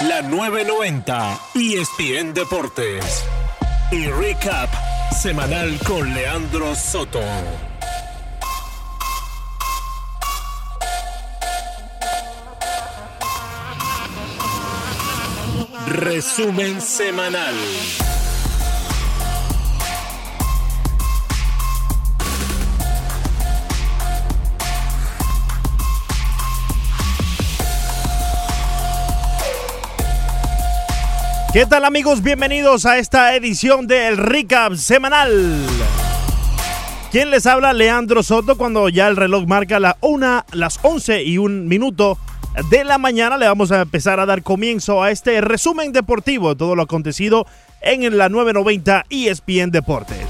la 990 ESPN Deportes y Recap semanal con Leandro Soto. Resumen semanal. ¿Qué tal amigos? Bienvenidos a esta edición del Recap semanal. ¿Quién les habla? Leandro Soto. Cuando ya el reloj marca la una, las 11 y un minuto de la mañana, le vamos a empezar a dar comienzo a este resumen deportivo de todo lo acontecido en la 990 ESPN Deportes.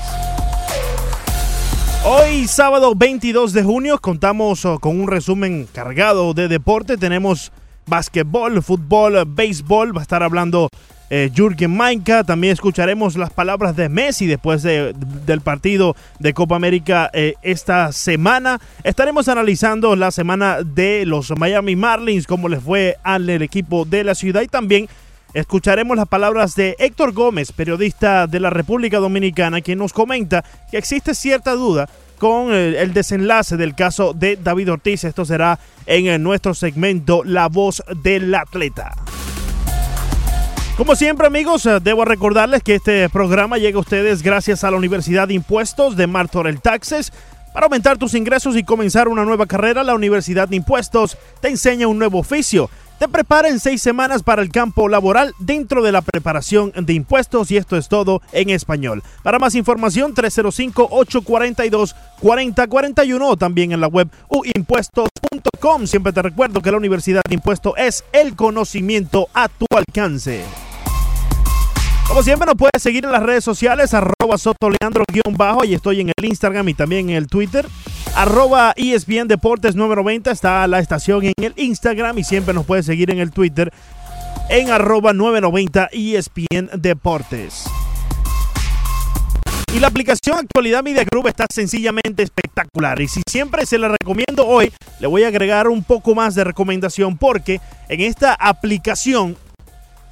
Hoy, sábado 22 de junio, contamos oh, con un resumen cargado de deporte. Tenemos básquetbol, fútbol, béisbol. Va a estar hablando eh, Jürgen Mainka. También escucharemos las palabras de Messi después del partido de Copa América eh, esta semana. Estaremos analizando la semana de los Miami Marlins, cómo les fue al equipo de la ciudad y también escucharemos las palabras de Héctor Gómez, periodista de la República Dominicana, quien nos comenta que existe cierta duda con el desenlace del caso de David Ortiz. Esto será en nuestro segmento La voz del atleta. Como siempre amigos, eh, debo recordarles que este programa llega a ustedes gracias a la Universidad de Impuestos de Martorell Taxes. Para aumentar tus ingresos y comenzar una nueva carrera, la Universidad de Impuestos te enseña un nuevo oficio. Te prepara en seis semanas para el campo laboral dentro de la preparación de impuestos y esto es todo en español. Para más información, 305-842-4041 o también en la web uimpuestos.com. Siempre te recuerdo que la Universidad de Impuestos es el conocimiento a tu alcance. Como siempre nos puedes seguir en las redes sociales, arroba sotoleandro-bajo, y estoy en el Instagram y también en el Twitter. Arroba ESPN Deportes 990 está la estación en el Instagram y siempre nos puedes seguir en el Twitter en arroba 990 ESPN Deportes. Y la aplicación Actualidad Media Group está sencillamente espectacular. Y si siempre se la recomiendo hoy, le voy a agregar un poco más de recomendación porque en esta aplicación,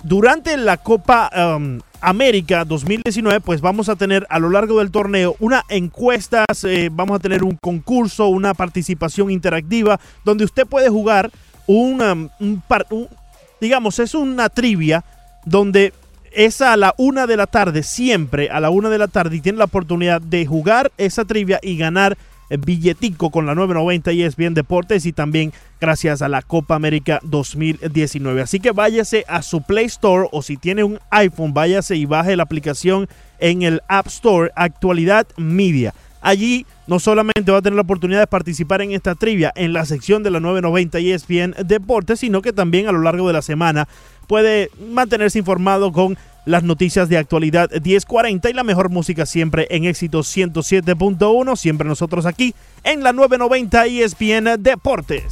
durante la Copa um, América 2019, pues vamos a tener a lo largo del torneo una encuesta, eh, vamos a tener un concurso, una participación interactiva, donde usted puede jugar una, un, digamos, es una trivia donde es a la una de la tarde, siempre a la una de la tarde, y tiene la oportunidad de jugar esa trivia y ganar billetico con la 990 y es bien Deportes y también gracias a la Copa América 2019. Así que váyase a su Play Store o si tiene un iPhone, váyase y baje la aplicación en el App Store Actualidad Media. Allí no solamente va a tener la oportunidad de participar en esta trivia en la sección de la 990 y ESPN Deportes, sino que también a lo largo de la semana puede mantenerse informado con las noticias de actualidad 1040 y la mejor música siempre en éxito 107.1, siempre nosotros aquí en la 990 ESPN Deportes.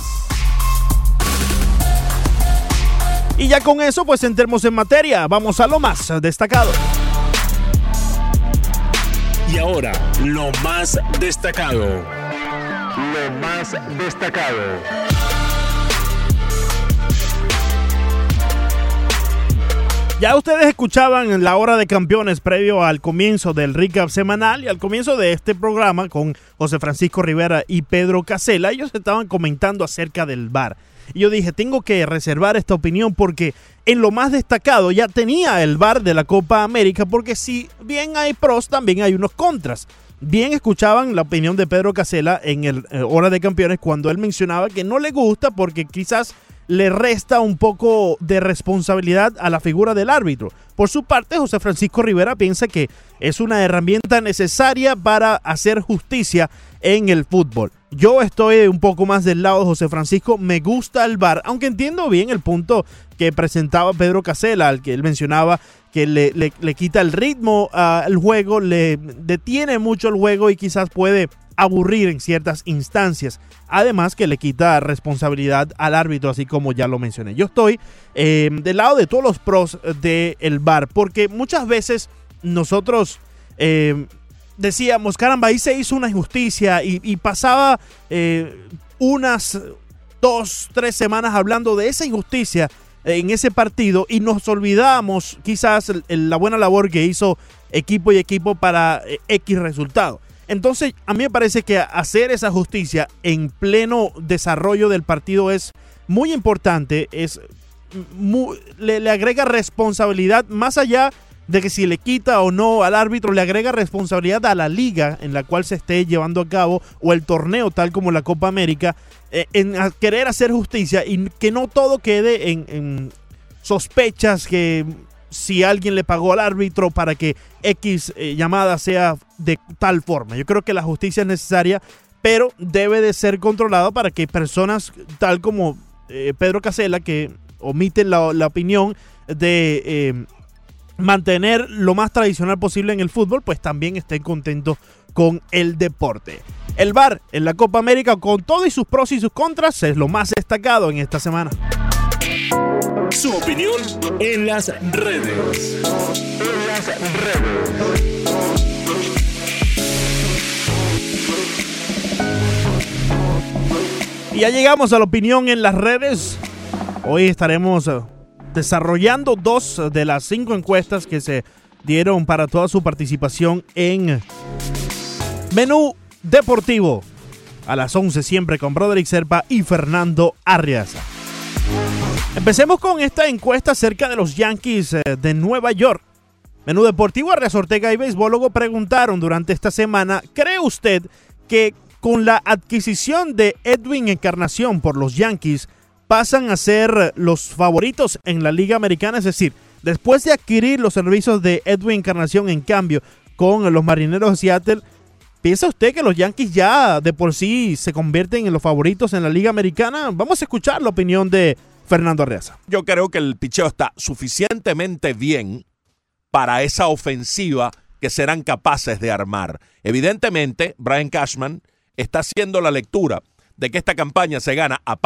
Y ya con eso pues entremos en materia, vamos a lo más destacado. Y ahora, lo más destacado. Lo más destacado. Ya ustedes escuchaban la hora de campeones previo al comienzo del recap semanal y al comienzo de este programa con José Francisco Rivera y Pedro Casela. Ellos estaban comentando acerca del bar. Y yo dije, tengo que reservar esta opinión porque en lo más destacado ya tenía el bar de la Copa América porque si bien hay pros, también hay unos contras. Bien escuchaban la opinión de Pedro Casela en el eh, Hora de Campeones cuando él mencionaba que no le gusta porque quizás le resta un poco de responsabilidad a la figura del árbitro. Por su parte, José Francisco Rivera piensa que es una herramienta necesaria para hacer justicia en el fútbol. Yo estoy un poco más del lado de José Francisco, me gusta el VAR, aunque entiendo bien el punto que presentaba Pedro Casela, al que él mencionaba que le, le quita el ritmo al juego, le detiene mucho el juego y quizás puede aburrir en ciertas instancias. Además que le quita responsabilidad al árbitro, así como ya lo mencioné. Yo estoy eh, del lado de todos los pros del el VAR, porque muchas veces nosotros eh, decíamos, caramba, ahí se hizo una injusticia y, pasaba eh, unas dos, tres semanas hablando de esa injusticia en ese partido y nos olvidamos quizás la buena labor que hizo equipo y equipo para eh, X resultado. Entonces, a mí me parece que hacer esa justicia en pleno desarrollo del partido es muy importante, es le, le, agrega responsabilidad más allá de que si le quita o no al árbitro, le agrega responsabilidad a la liga en la cual se esté llevando a cabo o el torneo tal como la Copa América, eh, en querer hacer justicia y que no todo quede en, sospechas que si alguien le pagó al árbitro para que X eh, llamada sea de tal forma. Yo creo que la justicia es necesaria, pero debe de ser controlada para que personas tal como eh, Pedro Casella, que omiten la opinión de mantener lo más tradicional posible en el fútbol, pues también estén contentos con el deporte. El VAR en la Copa América, con todo y sus pros y sus contras, es lo más destacado en esta semana. Su opinión en las redes. En las redes. Y ya llegamos a la opinión en las redes. Hoy estaremos eh, desarrollando dos de las cinco encuestas que se dieron para toda su participación en Menú Deportivo. A las 11 siempre con Broderick Serpa y Fernando Arriaza. Empecemos con esta encuesta acerca de los Yankees eh, de Nueva York. Menú Deportivo, Arrias Ortega y Beisbólogo preguntaron durante esta semana, ¿cree usted que con la adquisición de Edwin Encarnación por los Yankees, pasan a ser los favoritos en la Liga Americana. Es decir, después de adquirir los servicios de Edwin Encarnación en cambio con los Marineros de Seattle, ¿piensa usted que los Yankees ya de por sí se convierten en los favoritos en la Liga Americana? Vamos a escuchar la opinión de Fernando Arreaza. Yo creo que el picheo está suficientemente bien para esa ofensiva que serán capaces de armar. Evidentemente, Brian Cashman está haciendo la lectura de que esta campaña se gana a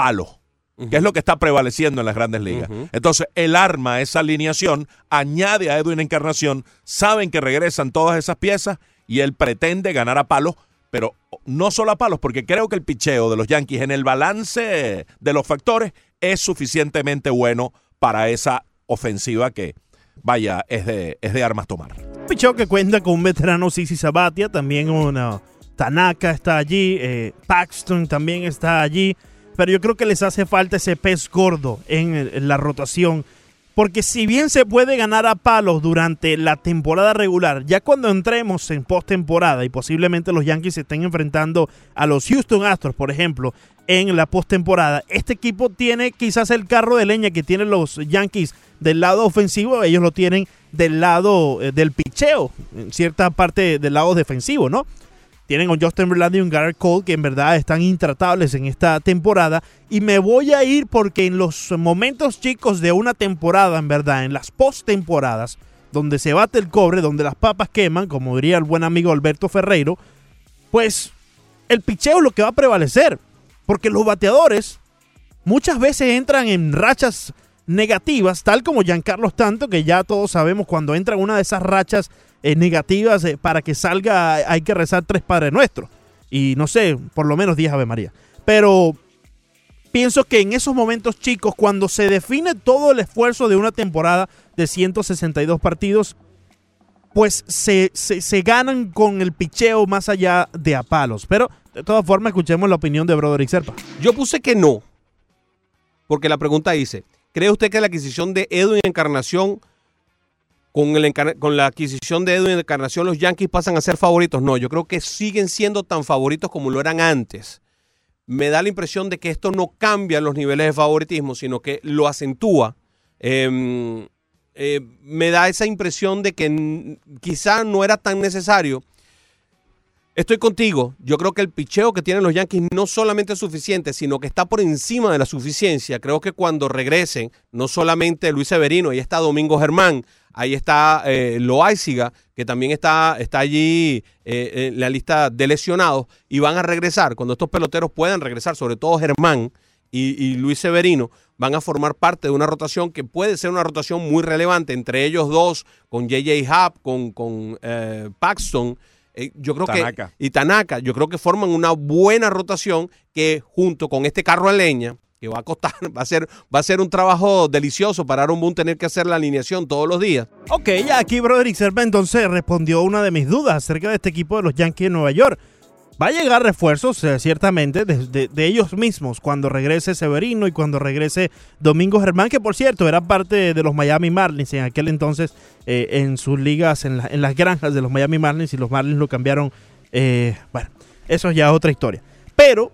que es lo que está prevaleciendo en las grandes ligas. Entonces, él arma esa alineación, añade a Edwin Encarnación, saben que regresan todas esas piezas y él pretende ganar a palos, pero no solo a palos, porque creo que el picheo de los Yankees en el balance de los factores es suficientemente bueno para esa ofensiva que, vaya, es de, es de armas tomar. Picheo que cuenta con un veterano Sisi Sabatia, también una Tanaka está allí, eh, Paxton también está allí pero yo creo que les hace falta ese pez gordo en, la rotación. Porque si bien se puede ganar a palos durante la temporada regular, ya cuando entremos en postemporada y posiblemente los Yankees se estén enfrentando a los Houston Astros, por ejemplo, en la postemporada, este equipo tiene quizás el carro de leña que tienen los Yankees del lado ofensivo, ellos lo tienen del lado eh, del picheo, en cierta parte del lado defensivo, ¿no? Tienen un Justin Verlander y un Garrett Cole que en verdad están intratables en esta temporada. Y me voy a ir porque en los momentos chicos de una temporada, en verdad, en las postemporadas, donde se bate el cobre, donde las papas queman, como diría el buen amigo Alberto Ferreiro, pues el picheo es lo que va a prevalecer. Porque los bateadores muchas veces entran en rachas negativas, tal como Giancarlo Tanto, que ya todos sabemos cuando entra en una de esas rachas eh, negativas, eh, para que salga hay que rezar tres Padres Nuestros. Y no sé, por lo menos 10 Ave María. Pero pienso que en esos momentos chicos, cuando se define todo el esfuerzo de una temporada de 162 partidos, pues se, se, ganan con el picheo más allá de a palos. Pero de todas formas, escuchemos la opinión de Broderick Serpa. Yo puse que no, porque la pregunta dice, ¿cree usted que la adquisición de Edwin Encarnación con, la adquisición de Edwin Encarnación los Yankees pasan a ser favoritos. No, yo creo que siguen siendo tan favoritos como lo eran antes. Me da la impresión de que esto no cambia los niveles de favoritismo, sino que lo acentúa. Em, eh, me da esa impresión de que quizá no era tan necesario. Estoy contigo. Yo creo que el picheo que tienen los Yankees no solamente es suficiente, sino que está por encima de la suficiencia. Creo que cuando regresen, no solamente Luis Severino, ahí está Domingo Germán, Ahí está eh, Loaiziga, que también está, está allí eh, en la lista de lesionados y van a regresar. Cuando estos peloteros puedan regresar, sobre todo Germán y, Luis Severino, van a formar parte de una rotación que puede ser una rotación muy relevante entre ellos dos, con JJ Hub, con, con eh, Paxton. Eh, yo creo que y Tanaka, yo creo que forman una buena rotación que junto con este carro a leña que va a costar, va a ser, va a ser un trabajo delicioso para Aaron Boone tener que hacer la alineación todos los días. Ok, ya aquí Broderick Serpa entonces respondió una de mis dudas acerca de este equipo de los Yankees de Nueva York. Va a llegar refuerzos, eh, ciertamente, de, ellos mismos cuando regrese Severino y cuando regrese Domingo Germán, que por cierto era parte de los Miami Marlins en aquel entonces eh, en sus ligas, en, la- en las granjas de los Miami Marlins y los Marlins lo cambiaron. eh, bueno, eso es ya otra historia. Pero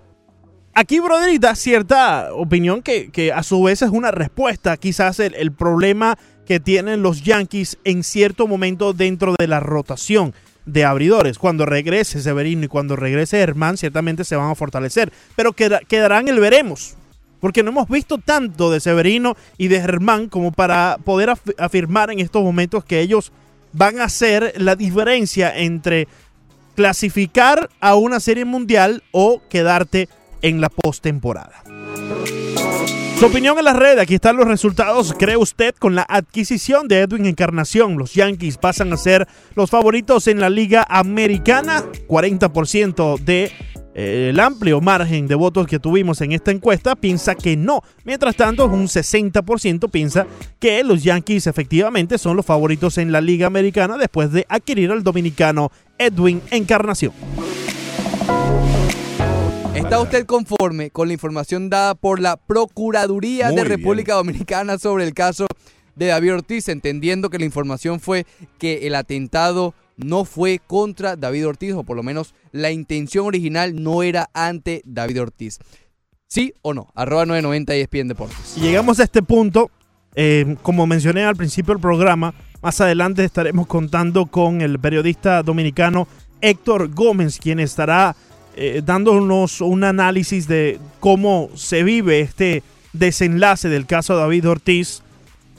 aquí Broderick da cierta opinión que, que a su vez es una respuesta quizás el, problema que tienen los Yankees en cierto momento dentro de la rotación de abridores. Cuando regrese Severino y cuando regrese Herman, ciertamente se van a fortalecer. Pero queda- quedarán el veremos. Porque no hemos visto tanto de Severino y de Germán como para poder af- afirmar en estos momentos que ellos van a hacer la diferencia entre clasificar a una serie mundial o quedarte en la postemporada. Su opinión en las redes, aquí están los resultados. ¿Cree usted con la adquisición de Edwin Encarnación? Los Yankees pasan a ser los favoritos en la Liga Americana. 40% de eh, el amplio margen de votos que tuvimos en esta encuesta piensa que no. Mientras tanto, un 60% piensa que los Yankees efectivamente son los favoritos en la Liga Americana después de adquirir al dominicano Edwin Encarnación. ¿Está usted conforme con la información dada por la Procuraduría Muy de bien. República Dominicana sobre el caso de David Ortiz, entendiendo que la información fue que el atentado no fue contra David Ortiz, o por lo menos la intención original no era ante David Ortiz? ¿Sí o no? Arroba 990 ESPN Deportes. Y llegamos a este punto, eh, como mencioné al principio del programa, más adelante estaremos contando con el periodista dominicano Héctor Gómez, quien estará eh, dándonos un análisis de cómo se vive este desenlace del caso David Ortiz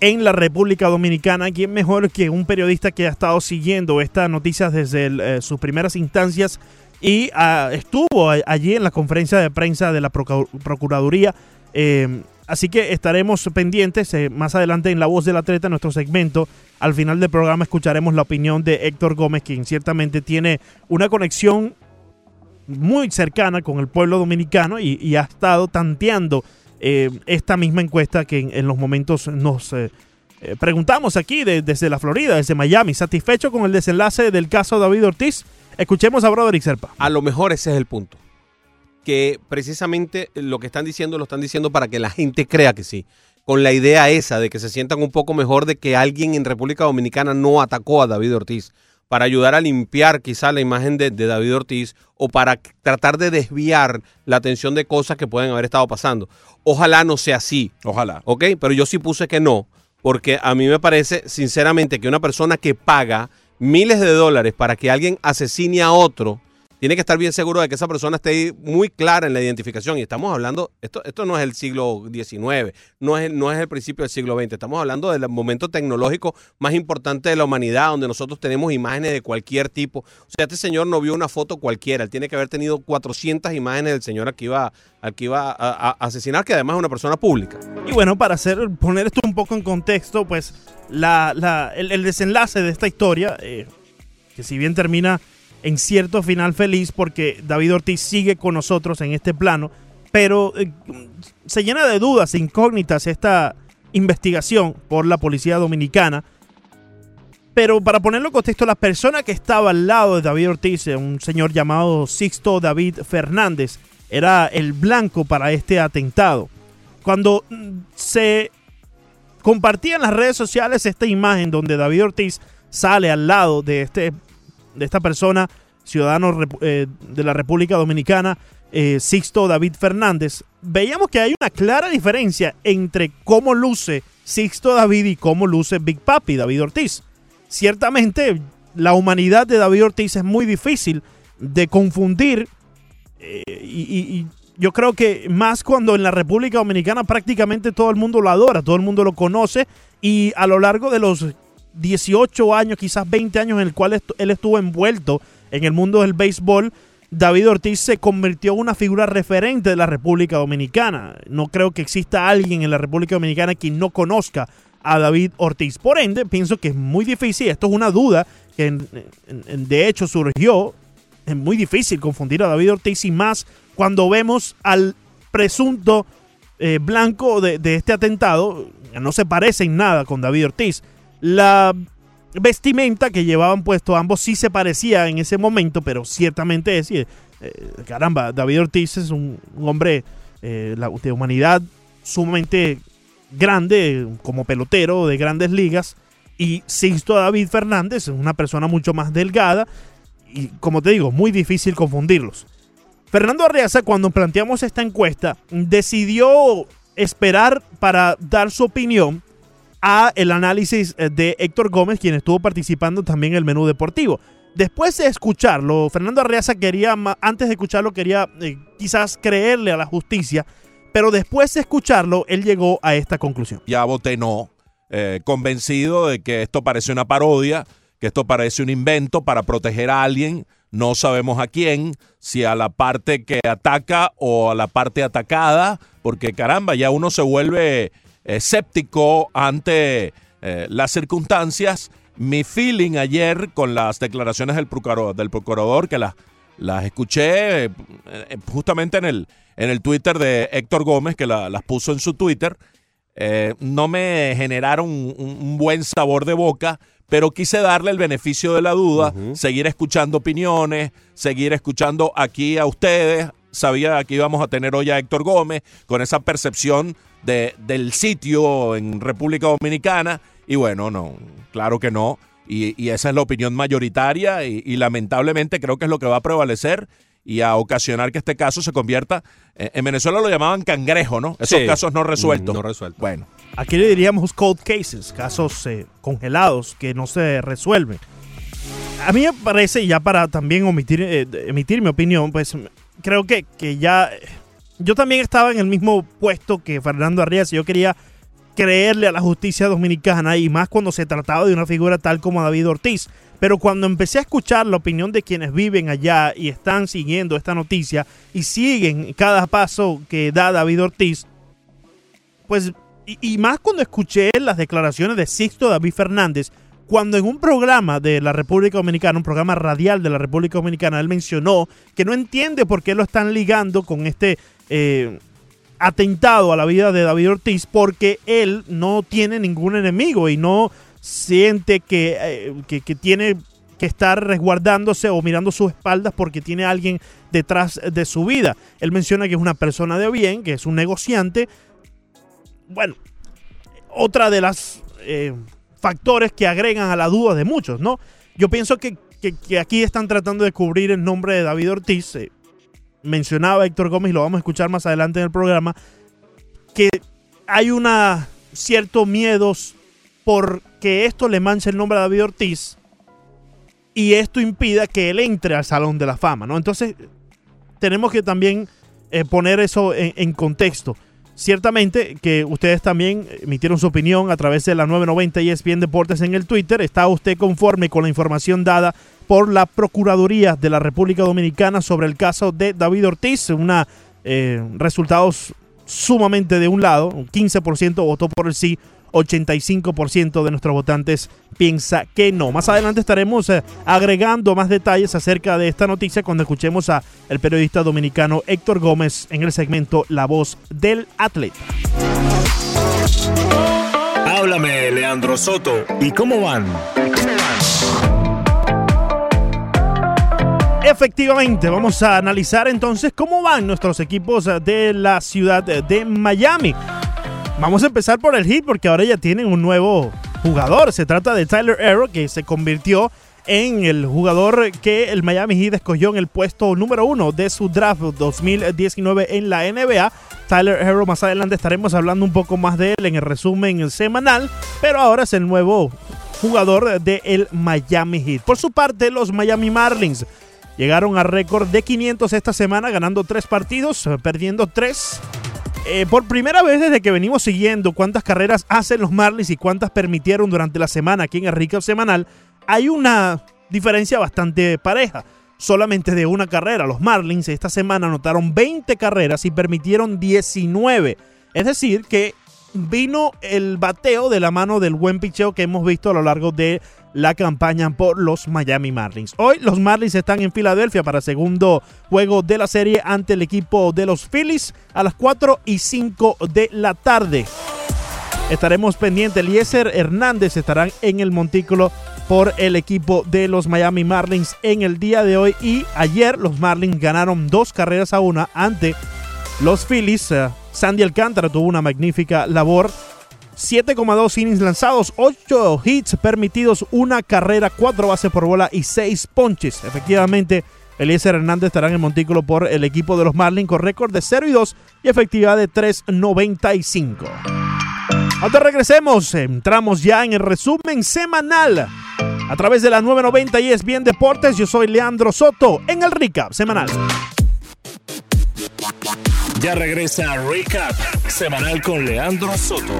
en la República Dominicana. ¿Quién mejor que un periodista que ha estado siguiendo estas noticias desde eh, sus primeras instancias y ah, estuvo allí en la conferencia de prensa de la Procu- Procuraduría? Eh, así que estaremos pendientes eh, más adelante en La Voz del Atleta, nuestro segmento. Al final del programa escucharemos la opinión de Héctor Gómez, quien ciertamente tiene una conexión muy cercana con el pueblo dominicano y, ha estado tanteando eh, esta misma encuesta que en, los momentos nos eh, eh, preguntamos aquí de- desde la Florida, desde Miami. ¿Satisfecho con el desenlace del caso David Ortiz? Escuchemos a Broderick Serpa. A lo mejor ese es el punto. Que precisamente lo que están diciendo lo están diciendo para que la gente crea que sí. Con la idea esa de que se sientan un poco mejor de que alguien en República Dominicana no atacó a David Ortiz. Para ayudar a limpiar quizá la imagen de, de David Ortiz o para tratar de desviar la atención de cosas que pueden haber estado pasando. Ojalá no sea así. Ojalá. ¿ok? Pero yo sí puse que no, porque a mí me parece, sinceramente, que una persona que paga miles de dólares para que alguien asesine a otro, tiene que estar bien seguro de que esa persona esté muy clara en la identificación. Y estamos hablando, esto, no es el siglo XIX, no es, el principio del siglo XX, estamos hablando del momento tecnológico más importante de la humanidad, donde nosotros tenemos imágenes de cualquier tipo. O sea, este señor no vio una foto cualquiera, él tiene que haber tenido 400 imágenes del señor al que iba, a asesinar, que además es una persona pública. Y bueno, para hacer, poner esto un poco en contexto, pues la, la- el, el desenlace de esta historia, eh, que si bien termina en cierto final feliz porque David Ortiz sigue con nosotros en este plano, pero eh, se llena de dudas incógnitas esta investigación por la policía dominicana. Pero para ponerlo en contexto, la persona que estaba al lado de David Ortiz, eh, un señor llamado Sixto David Fernández, era el blanco para este atentado. Cuando mm, se compartía en las redes sociales esta imagen donde David Ortiz sale al lado de, este, de esta persona, ciudadano eh, de la República Dominicana, eh, Sixto David Fernández, veíamos que hay una clara diferencia entre cómo luce Sixto David y cómo luce Big Papi David Ortiz. Ciertamente, la humanidad de David Ortiz es muy difícil de confundir eh, y yo creo que más cuando en la República Dominicana prácticamente todo el mundo lo adora, todo el mundo lo conoce y a lo largo de los 18 años, quizás 20 años en el cual él estuvo envuelto en el mundo del béisbol, David Ortiz se convirtió en una figura referente de la República Dominicana. No creo que exista alguien en la República Dominicana que no conozca a David Ortiz. Por ende, pienso que es muy difícil, esto es una duda que de hecho surgió, es muy difícil confundir a David Ortiz y más cuando vemos al presunto eh, blanco de este atentado no se parece en nada con David Ortiz. La vestimenta que llevaban puesto ambos sí se parecía en ese momento, pero ciertamente es, eh, caramba, David Ortiz es un, hombre eh, de humanidad sumamente grande como pelotero de grandes ligas y Sixto David Fernández es una persona mucho más delgada y como te digo, muy difícil confundirlos. Fernando Arriaza, cuando planteamos esta encuesta, decidió esperar para dar su opinión a el análisis eh, de Héctor Gómez, quien estuvo participando también en el menú deportivo. Después de escucharlo, Fernando Arriaza quería, antes de escucharlo, quería eh, quizás creerle a la justicia, pero después de escucharlo, él llegó a esta conclusión. ya voté no, eh, convencido de que esto parece una parodia, que esto parece un invento para proteger a alguien, no sabemos a quién, si a la parte que ataca o a la parte atacada, porque caramba, ya uno se vuelve escéptico ante eh, las circunstancias. Mi feeling ayer con las declaraciones del procurador, del procurador que las, las escuché eh, eh, justamente en el, en el Twitter de Héctor Gómez, que la- las puso en su Twitter, eh, no me generaron un, un buen sabor de boca, pero quise darle el beneficio de la duda, seguir escuchando opiniones, seguir escuchando aquí a ustedes. Sabía que íbamos a tener hoy a Héctor Gómez con esa percepción de, del sitio en República Dominicana. Y bueno, no, claro que no. Y, y esa es la opinión mayoritaria y, y lamentablemente creo que es lo que va a prevalecer y a ocasionar que este caso se convierta, eh, en Venezuela lo llamaban cangrejo, ¿no? Esos Sí. casos no resueltos. Mm, no resueltos. Bueno, Aquí le diríamos cold cases, casos eh, congelados que no se resuelven. A mí me parece, ya para también omitir, eh, emitir mi opinión, pues creo que, que ya... Yo también estaba en el mismo puesto que Fernando Arrias. Yo quería creerle a la justicia dominicana y más cuando se trataba de una figura tal como David Ortiz. Pero cuando empecé a escuchar la opinión de quienes viven allá y están siguiendo esta noticia y siguen cada paso que da David Ortiz, pues, y, y más cuando escuché las declaraciones de Sixto David Fernández, cuando en un programa de la República Dominicana, un programa radial de la República Dominicana, él mencionó que no entiende por qué lo están ligando con este eh, atentado a la vida de David Ortiz, porque él no tiene ningún enemigo y no siente que, eh, que, que tiene que estar resguardándose o mirando sus espaldas porque tiene alguien detrás de su vida. Él menciona que es una persona de bien, que es un negociante, bueno, otra de las eh, factores que agregan a la duda de muchos, ¿no? Yo pienso que, que- aquí están tratando de cubrir el nombre de David Ortiz. eh, mencionaba Héctor Gómez, lo vamos a escuchar más adelante en el programa, que hay una cierto miedos por que esto le manche el nombre a David Ortiz y esto impida que él entre al Salón de la Fama, ¿no? Entonces, tenemos que también eh, poner eso en contexto. Ciertamente que ustedes también emitieron su opinión a través de la 990 y ESPN Deportes en el Twitter. ¿Está usted conforme con la información dada por la Procuraduría de la República Dominicana sobre el caso de David Ortiz? Una eh, resultados sumamente de un lado, un 15% votó por el sí, 85% de nuestros votantes piensa que no. Más adelante estaremos eh, agregando más detalles acerca de esta noticia cuando escuchemos a el periodista dominicano Héctor Gómez en el segmento La voz del atleta. Háblame, Leandro Soto. ¿Y cómo van? Efectivamente, vamos a analizar entonces cómo van nuestros equipos de la ciudad de Miami. Vamos a empezar por el Heat porque ahora ya tienen un nuevo jugador. Se trata de Tyler Arrow que se convirtió en el jugador que el Miami Heat escogió en el puesto número uno de su draft 2019 en la NBA. Tyler Arrow, más adelante estaremos hablando un poco más de él en el resumen semanal, pero ahora es el nuevo jugador del Miami Heat. Por su parte, los Miami Marlins llegaron a récord de 500 esta semana, ganando tres partidos, perdiendo tres. Eh, por primera vez desde que venimos siguiendo cuántas carreras hacen los Marlins y cuántas permitieron durante la semana aquí en el Recap Semanal, hay una diferencia bastante pareja. Solamente de una carrera. Los Marlins esta semana anotaron 20 carreras y permitieron 19. Es decir, que vino el bateo de la mano del buen picheo que hemos visto a lo largo de la campaña por los Miami Marlins. Hoy los Marlins están en Filadelfia para segundo juego de la serie ante el equipo de los Phillies a las 4 y 5 de la tarde. Estaremos pendientes. Eliezer Hernández estarán en el montículo por el equipo de los Miami Marlins en el día de hoy. Y ayer los Marlins ganaron dos carreras a una ante los Phillies. Uh, Sandy Alcántara tuvo una magnífica labor. 7,2 innings lanzados, 8 hits permitidos, una carrera, 4 bases por bola y 6 ponches. Efectivamente, Eliezer Hernández estará en el montículo por el equipo de los Marlins con récord de 0 y 2 y efectividad de 3.95. Ahora regresemos, entramos ya en el resumen semanal a través de la 990 y es bien Deportes. Yo soy Leandro Soto en el Recap semanal. Ya regresa Recap semanal con Leandro Soto.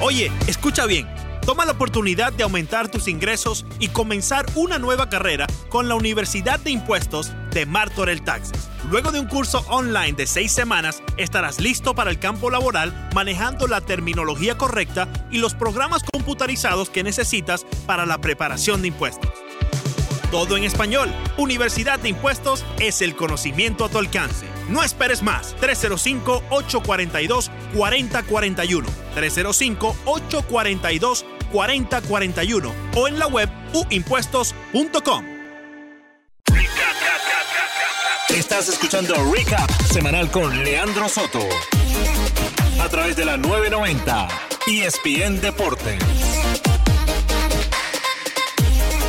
Oye, escucha bien. Toma la oportunidad de aumentar tus ingresos y comenzar una nueva carrera con la Universidad de Impuestos de Martorell Taxes. Luego de un curso online de seis semanas, estarás listo para el campo laboral manejando la terminología correcta y los programas computarizados que necesitas para la preparación de impuestos. Todo en español. Universidad de Impuestos es el conocimiento a tu alcance. No esperes más. 305-842-4041. 305-842-4041 o en la web uimpuestos.com. Estás escuchando Recap semanal con Leandro Soto. A través de la 990 ESPN Deportes.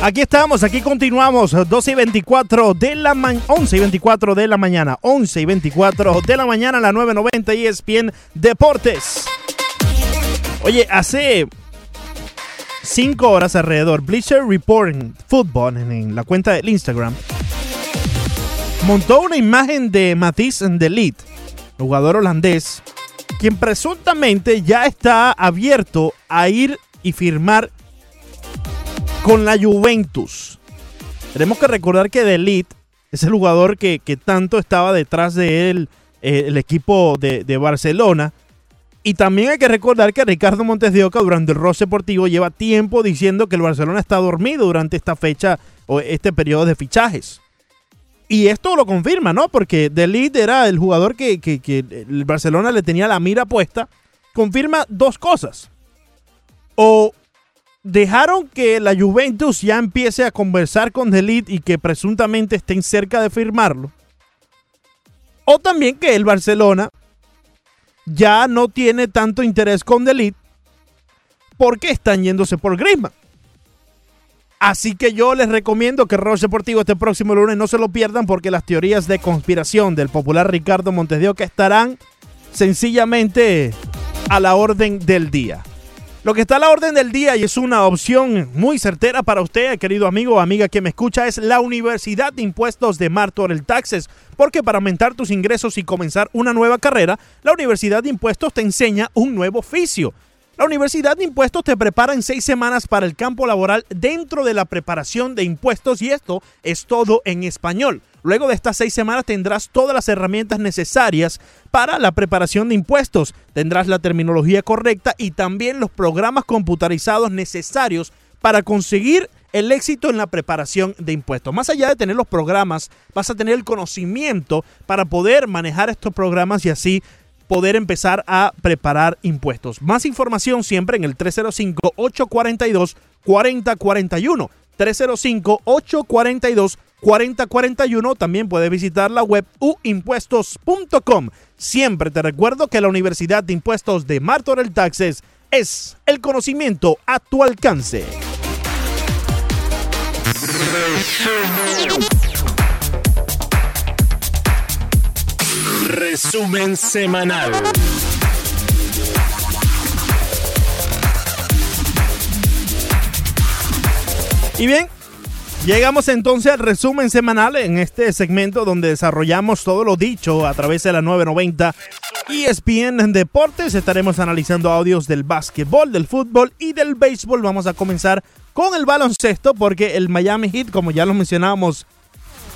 Aquí estamos, aquí continuamos, 12 y 24 de la mañana, 11 y 24 de la mañana, 11 y 24 de la mañana, la 990 ESPN Deportes. Oye, hace 5 horas alrededor, Bleacher Report en Football, en, la cuenta del Instagram, montó una imagen de Matisse Delit, jugador holandés, quien presuntamente ya está abierto a ir y firmar con la Juventus. Tenemos que recordar que Delit es el jugador que, tanto estaba detrás de él, eh, el equipo de, Barcelona. Y también hay que recordar que Ricardo Montes de Oca durante el roce deportivo lleva tiempo diciendo que el Barcelona está dormido durante esta fecha o este periodo de fichajes. Y esto lo confirma, ¿no? Porque Delit era el jugador que, que el Barcelona le tenía la mira puesta. Confirma dos cosas. O dejaron que la Juventus ya empiece a conversar con Delit y que presuntamente estén cerca de firmarlo. O también que el Barcelona ya no tiene tanto interés con Delit porque están yéndose por Griezmann. Así que yo les recomiendo que Roche Deportivo este próximo lunes no se lo pierdan porque las teorías de conspiración del popular Ricardo Montes de Oca estarán sencillamente a la orden del día. Lo que está a la orden del día y es una opción muy certera para usted, querido amigo o amiga que me escucha, es la Universidad de Impuestos de Martorell Taxes. Porque para aumentar tus ingresos y comenzar una nueva carrera, la Universidad de Impuestos te enseña un nuevo oficio. La Universidad de Impuestos te prepara en seis semanas para el campo laboral dentro de la preparación de impuestos y esto es todo en español. Luego de estas seis semanas tendrás todas las herramientas necesarias para la preparación de impuestos. Tendrás la terminología correcta y también los programas computarizados necesarios para conseguir el éxito en la preparación de impuestos. Más allá de tener los programas, vas a tener el conocimiento para poder manejar estos programas y así poder empezar a preparar impuestos. Más información siempre en el 305-842-4041. 305-842-4041. También puedes visitar la web uimpuestos.com. Siempre te recuerdo que la Universidad de Impuestos de Martorell Taxes es el conocimiento a tu alcance. Resumen semanal. Y bien, llegamos entonces al resumen semanal en este segmento donde desarrollamos todo lo dicho a través de la 990 ESPN Deportes. Estaremos analizando audios del básquetbol, del fútbol y del béisbol. Vamos a comenzar con el baloncesto porque el Miami Heat, como ya lo mencionábamos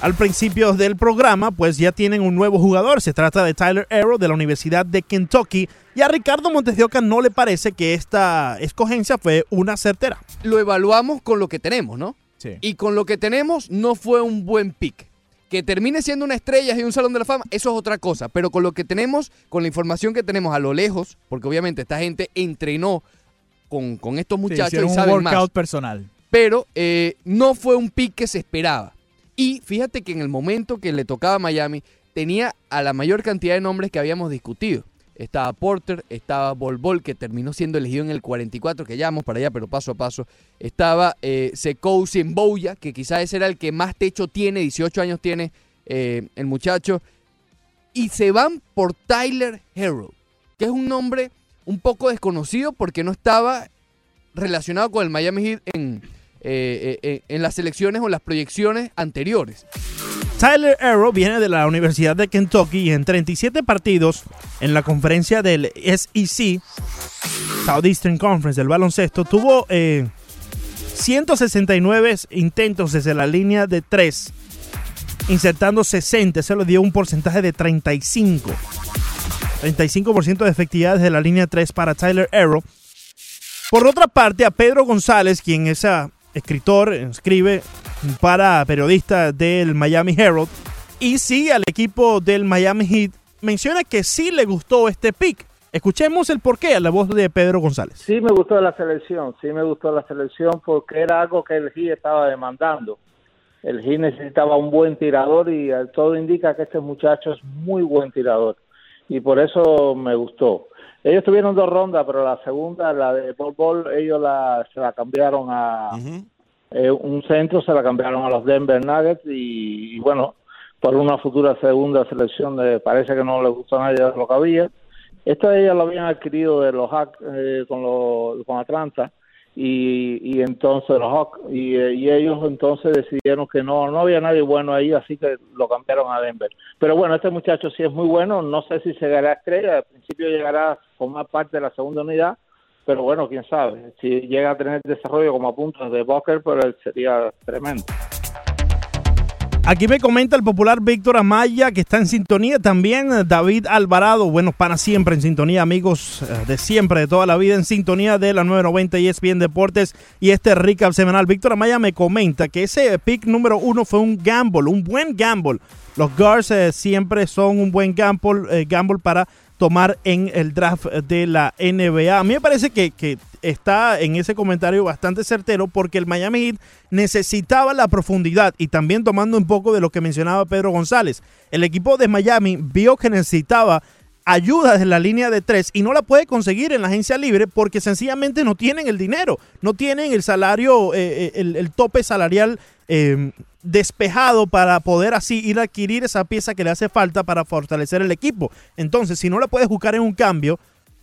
al principio del programa, pues ya tienen un nuevo jugador. Se trata de Tyler Arrow de la Universidad de Kentucky. Y a Ricardo Montes de Oca no le parece que esta escogencia fue una certera. Lo evaluamos con lo que tenemos, ¿no? Sí. Y con lo que tenemos no fue un buen pick. Que termine siendo una estrella y un salón de la fama, eso es otra cosa. Pero con lo que tenemos, con la información que tenemos a lo lejos, porque obviamente esta gente entrenó con, con estos Sí, muchachos y un workout más. personal. Pero eh, no fue un pick que se esperaba. Y fíjate que en el momento que le tocaba a Miami, tenía a la mayor cantidad de nombres que habíamos discutido. Estaba Porter, estaba Bol Bol, que terminó siendo elegido en el 44, que ya vamos para allá, pero paso a paso. Estaba eh, Sekou Simbouya, que quizás ese era el que más techo tiene, 18 años tiene eh, el muchacho. Y se van por Tyler Harrow, que es un nombre un poco desconocido porque no estaba relacionado con el Miami Heat en, eh, eh, eh, en las selecciones o en las proyecciones anteriores. Tyler Arrow viene de la Universidad de Kentucky y en 37 partidos en la conferencia del SEC, Southeastern Conference del baloncesto, tuvo eh, 169 intentos desde la línea de 3, insertando 60, eso le dio un porcentaje de 35. 35% de efectividad desde la línea 3 para Tyler Arrow. Por otra parte, a Pedro González, quien es ah, escritor, escribe para periodista del Miami Herald y sigue al equipo del Miami Heat, menciona que sí le gustó este pick. Escuchemos el porqué a la voz de Pedro González. Sí me gustó la selección, sí me gustó la selección porque era algo que el G estaba demandando. El G necesitaba un buen tirador y todo indica que este muchacho es muy buen tirador y por eso me gustó. Ellos tuvieron dos rondas, pero la segunda, la de Bol, ellos la, se la cambiaron a eh, un centro, se la cambiaron a los Denver Nuggets y, y bueno, por una futura segunda selección de, parece que no les gustó a nadie lo que había. Esto ellos lo habían adquirido de los Hawks eh, con, los, con Atlanta y, y entonces los y, ellos entonces decidieron que no no había nadie bueno ahí así que lo cambiaron a Denver. Pero bueno este muchacho sí es muy bueno no sé si llegará a estrella al principio llegará a formar parte de la segunda unidad pero bueno quién sabe si llega a tener desarrollo como apuntes de Booker pero él sería tremendo Aquí me comenta el popular Víctor Amaya que está en sintonía. También David Alvarado, bueno, para siempre en sintonía, amigos eh, de siempre, de toda la vida, en sintonía de la 990 y ESPN Deportes y este recap semanal. Víctor Amaya me comenta que ese pick número uno fue un gamble, un buen gamble. Los guards eh, siempre son un buen gamble, eh, gamble para tomar en el draft de la NBA. A mí me parece que, que está en ese comentario bastante certero porque el Miami Heat necesitaba la profundidad y también tomando un poco de lo que mencionaba Pedro González. El equipo de Miami vio que necesitaba ayuda desde la línea de tres y no la puede conseguir en la agencia libre porque sencillamente no tienen el dinero, no tienen el salario, eh, eh, el, el tope salarial eh, despejado para poder así ir a adquirir esa pieza que le hace falta para fortalecer el equipo. Entonces, si no la puedes buscar en un cambio,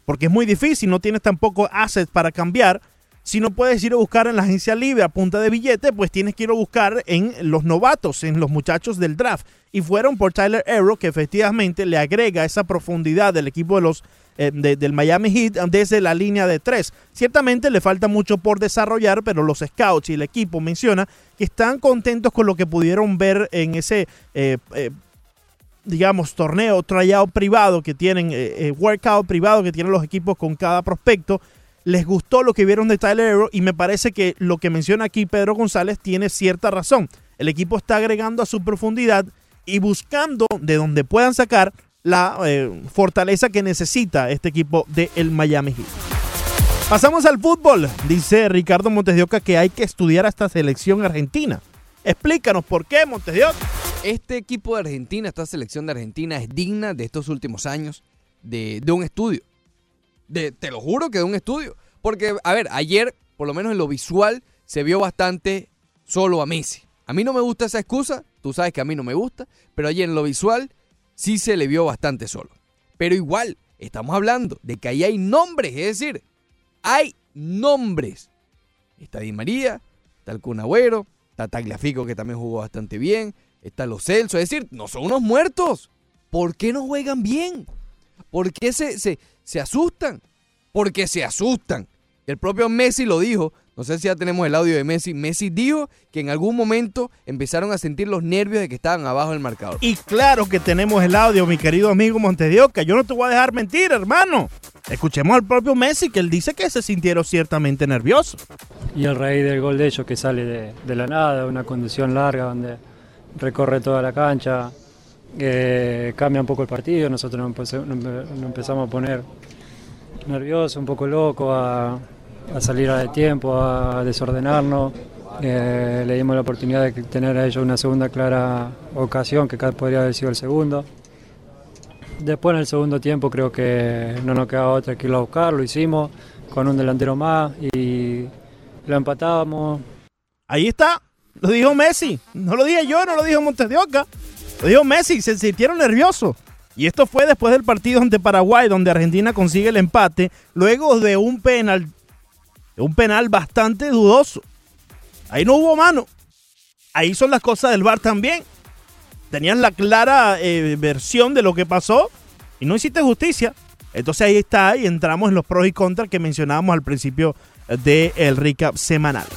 porque es muy difícil, no tienes tampoco assets para cambiar, si no puedes ir a buscar en la agencia libre a punta de billete, pues tienes que ir a buscar en los novatos, en los muchachos del draft. Y fueron por Tyler Arrow, que efectivamente le agrega esa profundidad del equipo de los, eh, de- del Miami Heat desde la línea de tres. Ciertamente le falta mucho por desarrollar, pero los scouts y el equipo menciona que están contentos con lo que pudieron ver en ese eh, eh, digamos, torneo, tryout privado que tienen, workout privado que tienen los equipos con cada prospecto. Les gustó lo que vieron de Tyler Hero y me parece que lo que menciona aquí Pedro González tiene cierta razón. El equipo está agregando a su profundidad y buscando de donde puedan sacar la eh, fortaleza que necesita este equipo del Miami Heat. Pasamos al fútbol. Dice Ricardo Montes de Oca que hay que estudiar a esta selección argentina. Explícanos por qué, Montes de Oca. Este equipo de Argentina, esta selección de Argentina es digna de estos últimos años de, de un estudio. De, te lo juro que de un estudio. Porque, a ver, ayer, por lo menos en lo visual, se vio bastante solo a Messi. A mí no me gusta esa excusa, tú sabes que a mí no me gusta, pero ayer en lo visual sí se le vio bastante solo. Pero igual, estamos hablando de que ahí hay nombres, es decir, hay nombres. Está Di María, está el Kun está Tagliafico que también jugó bastante bien, está Los Celso, es decir, no son unos muertos. ¿Por qué no juegan bien? ¿Por qué se, se, se asustan? Porque se asustan. El propio Messi lo dijo. No sé si ya tenemos el audio de Messi. Messi dijo que en algún momento empezaron a sentir los nervios de que estaban abajo del marcador. Y claro que tenemos el audio, mi querido amigo Montedioca. Yo no te voy a dejar mentir, hermano. Escuchemos al propio Messi que él dice que se sintieron ciertamente nerviosos. Y el rey del gol de ellos que sale de, de la nada, una conducción larga donde recorre toda la cancha, eh, cambia un poco el partido, nosotros nos, empe- nos empezamos a poner nerviosos, un poco locos, a, a salir a tiempo, a desordenarnos. Eh, le dimos la oportunidad de tener a ellos una segunda clara ocasión, que podría haber sido el segundo. Después en el segundo tiempo creo que no nos quedaba otra que ir a buscar, lo hicimos con un delantero más y lo empatábamos, Ahí está. Lo dijo Messi. No lo dije yo, no lo dijo Montes de Oca. Lo dijo Messi. Se sintieron nerviosos. Y esto fue después del partido ante Paraguay, donde Argentina consigue el empate, luego de un penal, un penal bastante dudoso. Ahí no hubo mano. Ahí son las cosas del VAR también. Tenían la clara eh, versión de lo que pasó y no hiciste justicia. Entonces ahí está y entramos en los pros y contras que mencionábamos al principio del recap semanal.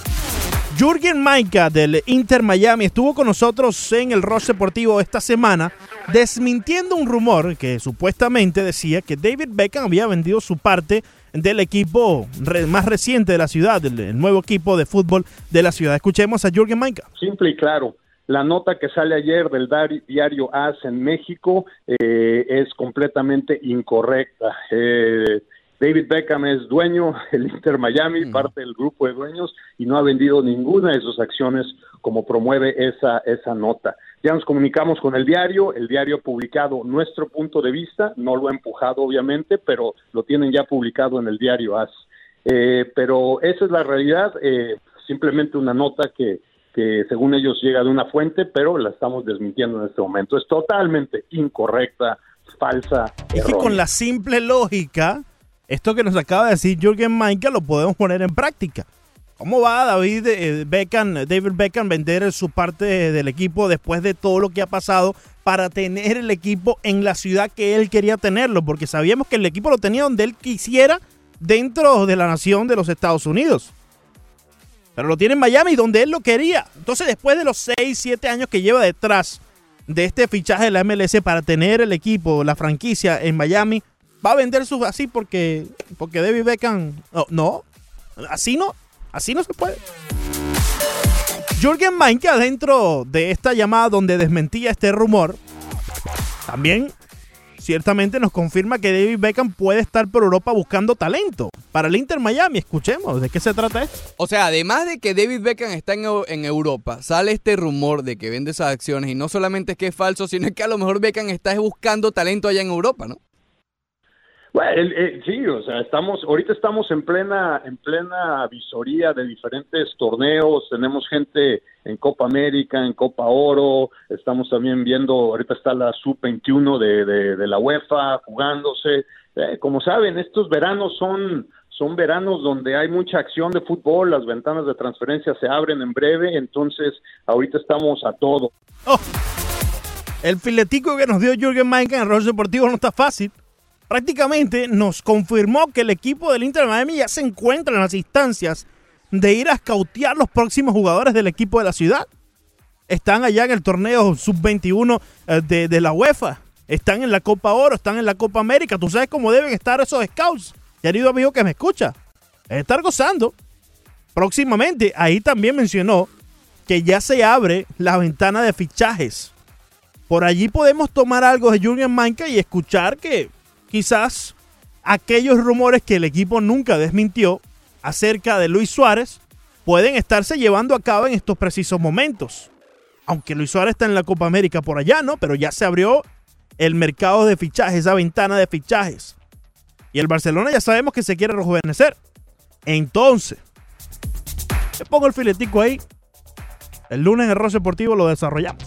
Jürgen Maika del Inter Miami estuvo con nosotros en el Ross Deportivo esta semana desmintiendo un rumor que supuestamente decía que David Beckham había vendido su parte del equipo re- más reciente de la ciudad, del el nuevo equipo de fútbol de la ciudad. Escuchemos a Jürgen Maika. simple y claro. La nota que sale ayer del diario AS en México eh, es completamente incorrecta. Eh, David Beckham es dueño del Inter Miami, parte del grupo de dueños, y no ha vendido ninguna de sus acciones como promueve esa, esa nota. Ya nos comunicamos con el diario, el diario ha publicado nuestro punto de vista, no lo ha empujado obviamente, pero lo tienen ya publicado en el diario AS. Eh, pero esa es la realidad, eh, simplemente una nota que, que según ellos llega de una fuente, pero la estamos desmintiendo en este momento. Es totalmente incorrecta, falsa. Es que con la simple lógica, esto que nos acaba de decir Jürgen Maika lo podemos poner en práctica. ¿Cómo va David eh, Beckham, David Beckham vender su parte del equipo después de todo lo que ha pasado para tener el equipo en la ciudad que él quería tenerlo? Porque sabíamos que el equipo lo tenía donde él quisiera dentro de la nación de los Estados Unidos. Pero lo tiene en Miami donde él lo quería. Entonces después de los 6, 7 años que lleva detrás de este fichaje de la MLS para tener el equipo, la franquicia en Miami, va a vender sus así porque porque David Beckham no, no, así no, así no se puede. Jürgen Meinke dentro de esta llamada donde desmentía este rumor, también ciertamente nos confirma que David Beckham puede estar por Europa buscando talento para el Inter Miami. Escuchemos de qué se trata esto. O sea, además de que David Beckham está en, en Europa, sale este rumor de que vende esas acciones y no solamente es que es falso, sino que a lo mejor Beckham está buscando talento allá en Europa, ¿no? Sí, o sea, estamos, ahorita estamos en plena, en plena visoría de diferentes torneos, tenemos gente en Copa América, en Copa Oro, estamos también viendo, ahorita está la Sub-21 de, de, de la UEFA jugándose. Eh, como saben, estos veranos son, son veranos donde hay mucha acción de fútbol, las ventanas de transferencia se abren en breve, entonces ahorita estamos a todo. El filetico que nos dio Jürgen Meinke en el deportivo no está fácil. Prácticamente nos confirmó que el equipo del Inter de Miami ya se encuentra en las instancias de ir a escautear los próximos jugadores del equipo de la ciudad. Están allá en el torneo sub-21 eh, de, de la UEFA. Están en la Copa Oro, están en la Copa América. Tú sabes cómo deben estar esos scouts. Querido amigo que me escucha. Es estar gozando. Próximamente, ahí también mencionó que ya se abre la ventana de fichajes. Por allí podemos tomar algo de Jürgen Manka y escuchar que quizás aquellos rumores que el equipo nunca desmintió acerca de Luis Suárez pueden estarse llevando a cabo en estos precisos momentos. Aunque Luis Suárez está en la Copa América por allá, ¿no? Pero ya se abrió el mercado de fichajes, esa ventana de fichajes. Y el Barcelona ya sabemos que se quiere rejuvenecer. Entonces, te pongo el filetico ahí. El lunes en el Deportivo lo desarrollamos.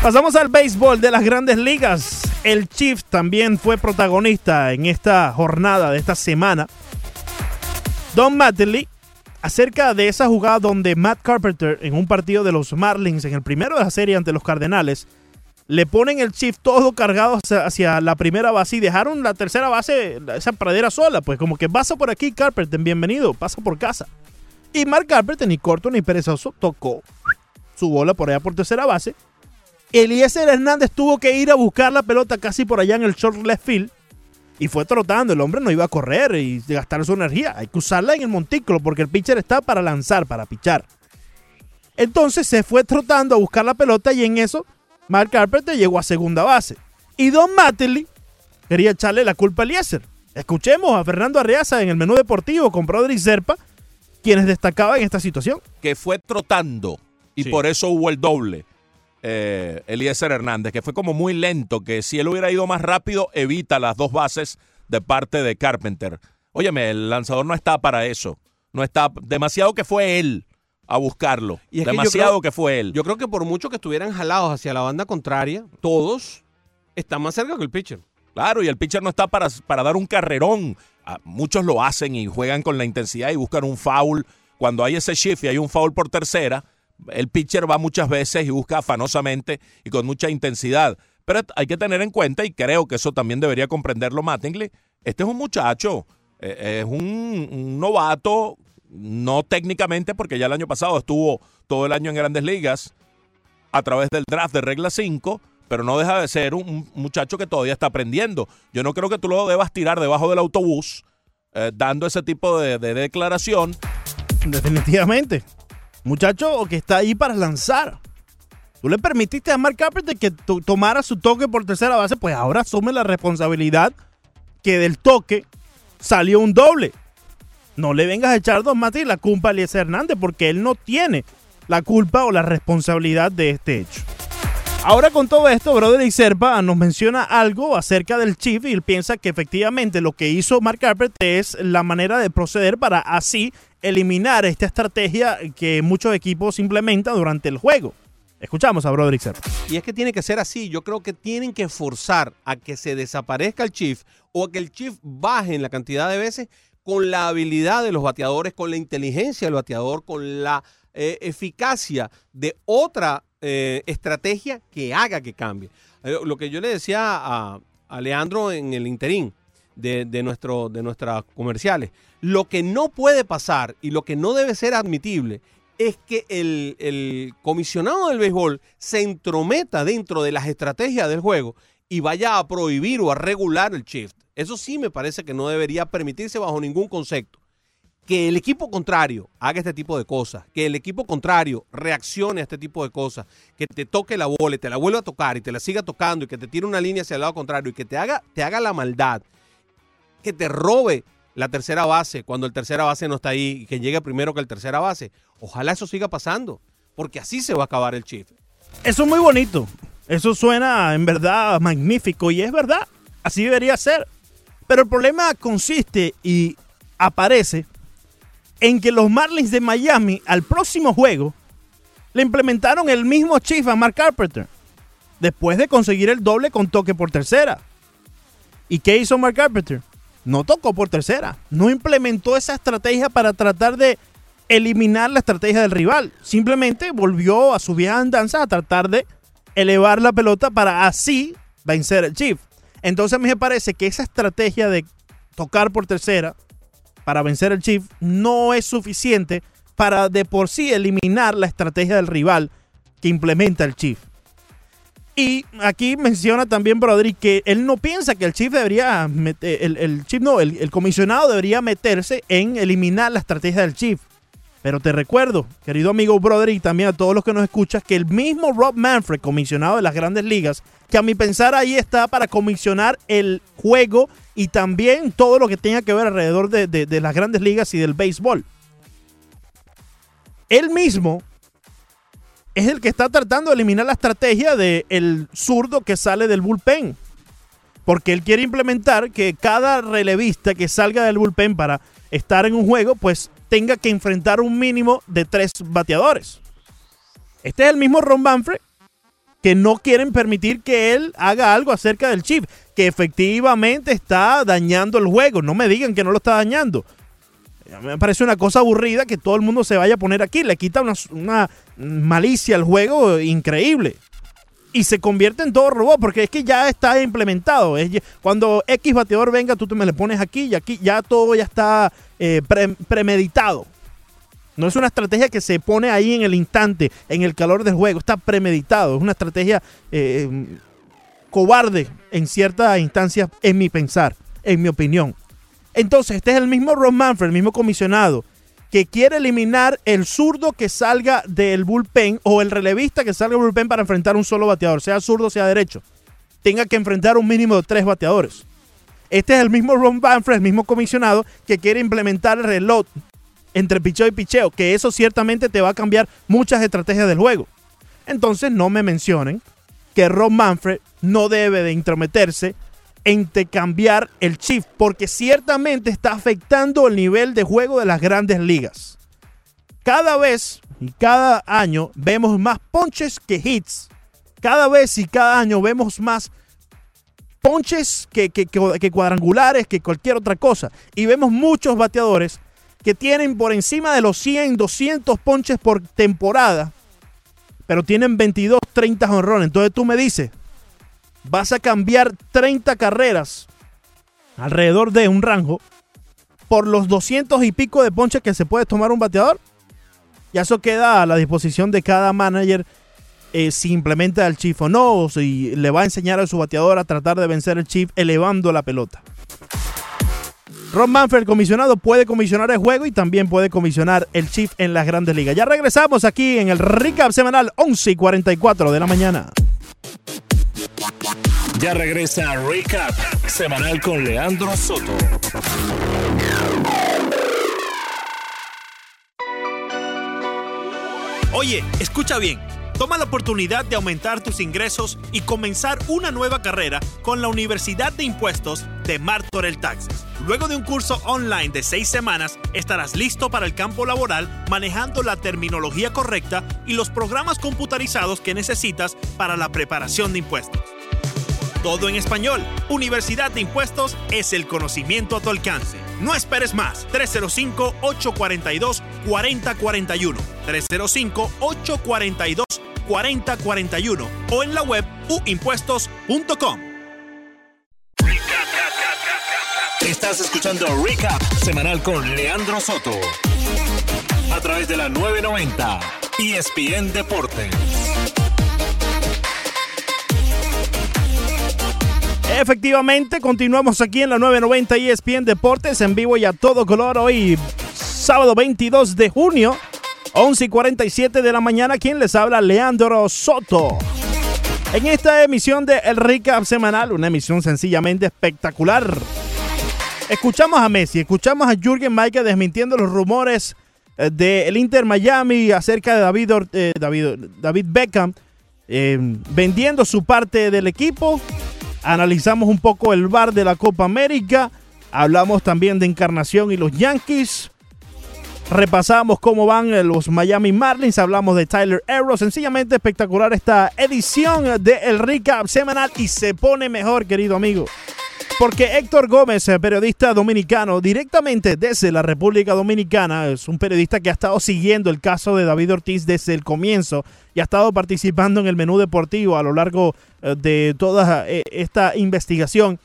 Pasamos al béisbol de las grandes ligas. El Chief también fue protagonista en esta jornada de esta semana. Don Mattingly, acerca de esa jugada donde Matt Carpenter, en un partido de los Marlins, en el primero de la serie ante los Cardenales, le ponen el shift todo cargado hacia, la primera base y dejaron la tercera base, esa pradera sola, pues como que pasa por aquí Carpenter, bienvenido, pasa por casa. Y Mark Carpenter, ni corto ni perezoso, tocó su bola por allá por tercera base. Eliezer Hernández tuvo que ir a buscar la pelota casi por allá en el short left field. Y fue trotando, el hombre no iba a correr y gastar su energía. Hay que usarla en el montículo porque el pitcher está para lanzar, para pichar. Entonces se fue trotando a buscar la pelota y en eso Mark Carpenter llegó a segunda base. Y Don Mattingly quería echarle la culpa a Eliezer. Escuchemos a Fernando Arreaza en el menú deportivo con Broderick Serpa, quienes destacaban en esta situación. que fue trotando y Sí. por eso hubo el doble. Eh, Eliezer Hernández, que fue como muy lento, que si él hubiera ido más rápido, evita las dos bases de parte de Carpenter. Óyeme, el lanzador no está para eso. No está, demasiado que fue él a buscarlo. Y es que demasiado creo- que fue él. Yo creo que por mucho que estuvieran jalados hacia la banda contraria, todos están más cerca que el pitcher. Claro, y el pitcher no está para, para dar un carrerón. Ah, muchos lo hacen y juegan con la intensidad y buscan un foul. Cuando hay ese shift y hay un foul por tercera, el pitcher va muchas veces y busca afanosamente y con mucha intensidad. Pero hay que tener en cuenta, y creo que eso también debería comprenderlo Mattingly, este es un muchacho, eh, es un, novato, no técnicamente, porque ya el año pasado estuvo todo el año en grandes ligas a través del draft de regla 5, pero no deja de ser un, muchacho que todavía está aprendiendo. Yo no creo que tú lo debas tirar debajo del autobús eh, dando ese tipo de declaración. Definitivamente. Muchacho que está ahí para lanzar. Tú le permitiste a Mark Carpenter que to- tomara su toque por tercera base, pues ahora asume la responsabilidad que del toque salió un doble. No le vengas a echar dos mates la culpa a Eliezer Hernández, porque él no tiene la culpa o la responsabilidad de este hecho. Ahora con todo esto, Broderick Serpa nos menciona algo acerca del Chief y él piensa que efectivamente lo que hizo Mark Carpenter es la manera de proceder para así eliminar esta estrategia que muchos equipos implementan durante el juego. Escuchamos a Broderick Serpa. Y es que tiene que ser así. Yo creo que tienen que forzar a que se desaparezca el Chief o a que el Chief baje en la cantidad de veces con la habilidad de los bateadores, con la inteligencia del bateador, con la eh, eficacia de otra eh, estrategia que haga que cambie. Eh, lo que yo le decía a, a Leandro en el interín de, nuestro, de nuestras comerciales, lo que no puede pasar y lo que no debe ser admitible es que el, el comisionado del béisbol se entrometa dentro de las estrategias del juego y vaya a prohibir o a regular el shift. Eso sí me parece que no debería permitirse bajo ningún concepto. Que el equipo contrario haga este tipo de cosas, que el equipo contrario reaccione a este tipo de cosas, que te toque la bola y te la vuelva a tocar y te la siga tocando y que te tire una línea hacia el lado contrario y que te haga, te haga la maldad, que te robe la tercera base cuando el tercera base no está ahí y que llegue primero que el tercera base. Ojalá eso siga pasando, porque así se va a acabar el shift. Eso es muy bonito. Eso suena en verdad magnífico y es verdad. Así debería ser. Pero el problema consiste y aparece en que los Marlins de Miami al próximo juego le implementaron el mismo chief a Mark Carpenter después de conseguir el doble con toque por tercera. ¿Y qué hizo Mark Carpenter? No tocó por tercera. No implementó esa estrategia para tratar de eliminar la estrategia del rival. Simplemente volvió a su vieja andanza a tratar de elevar la pelota para así vencer el Chief. Entonces me parece que esa estrategia de tocar por tercera para vencer el Chief no es suficiente para de por sí eliminar la estrategia del rival que implementa el Chief. Y aquí menciona también Broderick que él no piensa que el Chief debería meter, el, Chief no, el comisionado debería meterse en eliminar la estrategia del Chief. Pero te recuerdo, querido amigo Broderick, y también a todos los que nos escuchas, que el mismo Rob Manfred, comisionado de las grandes ligas, que a mi pensar ahí está para comisionar el juego y también todo lo que tenga que ver alrededor de, de, de las grandes ligas y del béisbol. Él mismo es el que está tratando de eliminar la estrategia del zurdo que sale del bullpen. Porque él quiere implementar que cada relevista que salga del bullpen para estar en un juego, pues tenga que enfrentar un mínimo de tres bateadores. Este es el mismo Ron Manfred que no quieren permitir que él haga algo acerca del chip, que efectivamente está dañando el juego. No me digan que no lo está dañando. Me parece una cosa aburrida que todo el mundo se vaya a poner aquí. Le quita una, una malicia al juego increíble. Y se convierte en todo robot, porque es que ya está implementado. Es cuando X bateador venga, tú te me le pones aquí y aquí ya todo ya está eh, pre- premeditado. No es una estrategia que se pone ahí en el instante, en el calor del juego, está premeditado. Es una estrategia eh, cobarde en ciertas instancias, en mi pensar, en mi opinión. Entonces, este es el mismo Ron Manfred, el mismo comisionado, que quiere eliminar el zurdo que salga del bullpen o el relevista que salga del bullpen para enfrentar un solo bateador, sea zurdo sea derecho. Tenga que enfrentar un mínimo de tres bateadores. Este es el mismo Ron Manfred, el mismo comisionado, que quiere implementar el reloj entre picheo y picheo, que eso ciertamente te va a cambiar muchas estrategias del juego. Entonces no me mencionen que Ron Manfred no debe de intrometerse entre cambiar el shift, porque ciertamente está afectando el nivel de juego de las grandes ligas. Cada vez y cada año vemos más ponches que hits. Cada vez y cada año vemos más ponches que, que- que- que cuadrangulares, que cualquier otra cosa. Y vemos muchos bateadores que tienen por encima de los 100, 200 ponches por temporada, pero tienen 22, 30 honrones. Entonces tú me dices, vas a cambiar 30 carreras alrededor de un rango por los 200 y pico de ponches que se puede tomar un bateador. Ya eso queda a la disposición de cada manager eh, si implementa el o no, o si le va a enseñar a su bateador a tratar de vencer el chief elevando la pelota. Ron Manfred, comisionado, puede comisionar el juego y también puede comisionar el chief en las grandes ligas. Ya regresamos aquí en el recap semanal 11 y 44 de la mañana. Ya regresa Recap semanal con Leandro Soto. Oye, escucha bien. Toma la oportunidad de aumentar tus ingresos y comenzar una nueva carrera con la Universidad de Impuestos de Martorell Taxes. Luego de un curso online de seis semanas, estarás listo para el campo laboral manejando la terminología correcta y los programas computarizados que necesitas para la preparación de impuestos. Todo en español. Universidad de Impuestos es el conocimiento a tu alcance. No esperes más. 305-842-4041. 305-842-4041 o en la web uimpuestos.com. Estás escuchando Recap semanal con Leandro Soto. A través de la 990 ESPN Deportes. Efectivamente, continuamos aquí en la 990 ESPN Deportes en vivo y a todo color hoy, sábado 22 de junio, 11 y 47 de la mañana. Quien les habla, Leandro Soto. En esta emisión de El Recap Semanal, una emisión sencillamente espectacular. Escuchamos a Messi, escuchamos a Jürgen Maike desmintiendo los rumores eh, del Inter Miami acerca de David, eh, David, David Beckham eh, vendiendo su parte del equipo. Analizamos un poco el bar de la Copa América. Hablamos también de Encarnación y los Yankees. Repasamos cómo van eh, los Miami Marlins. Hablamos de Tyler Arrow. Sencillamente espectacular esta edición de El Recap semanal y se pone mejor, querido amigo. Porque Héctor Gómez, eh, periodista dominicano, directamente desde la República Dominicana, es un periodista que ha estado siguiendo el caso de David Ortiz desde el comienzo y ha estado participando en el menú deportivo a lo largo eh, de toda eh, esta investigación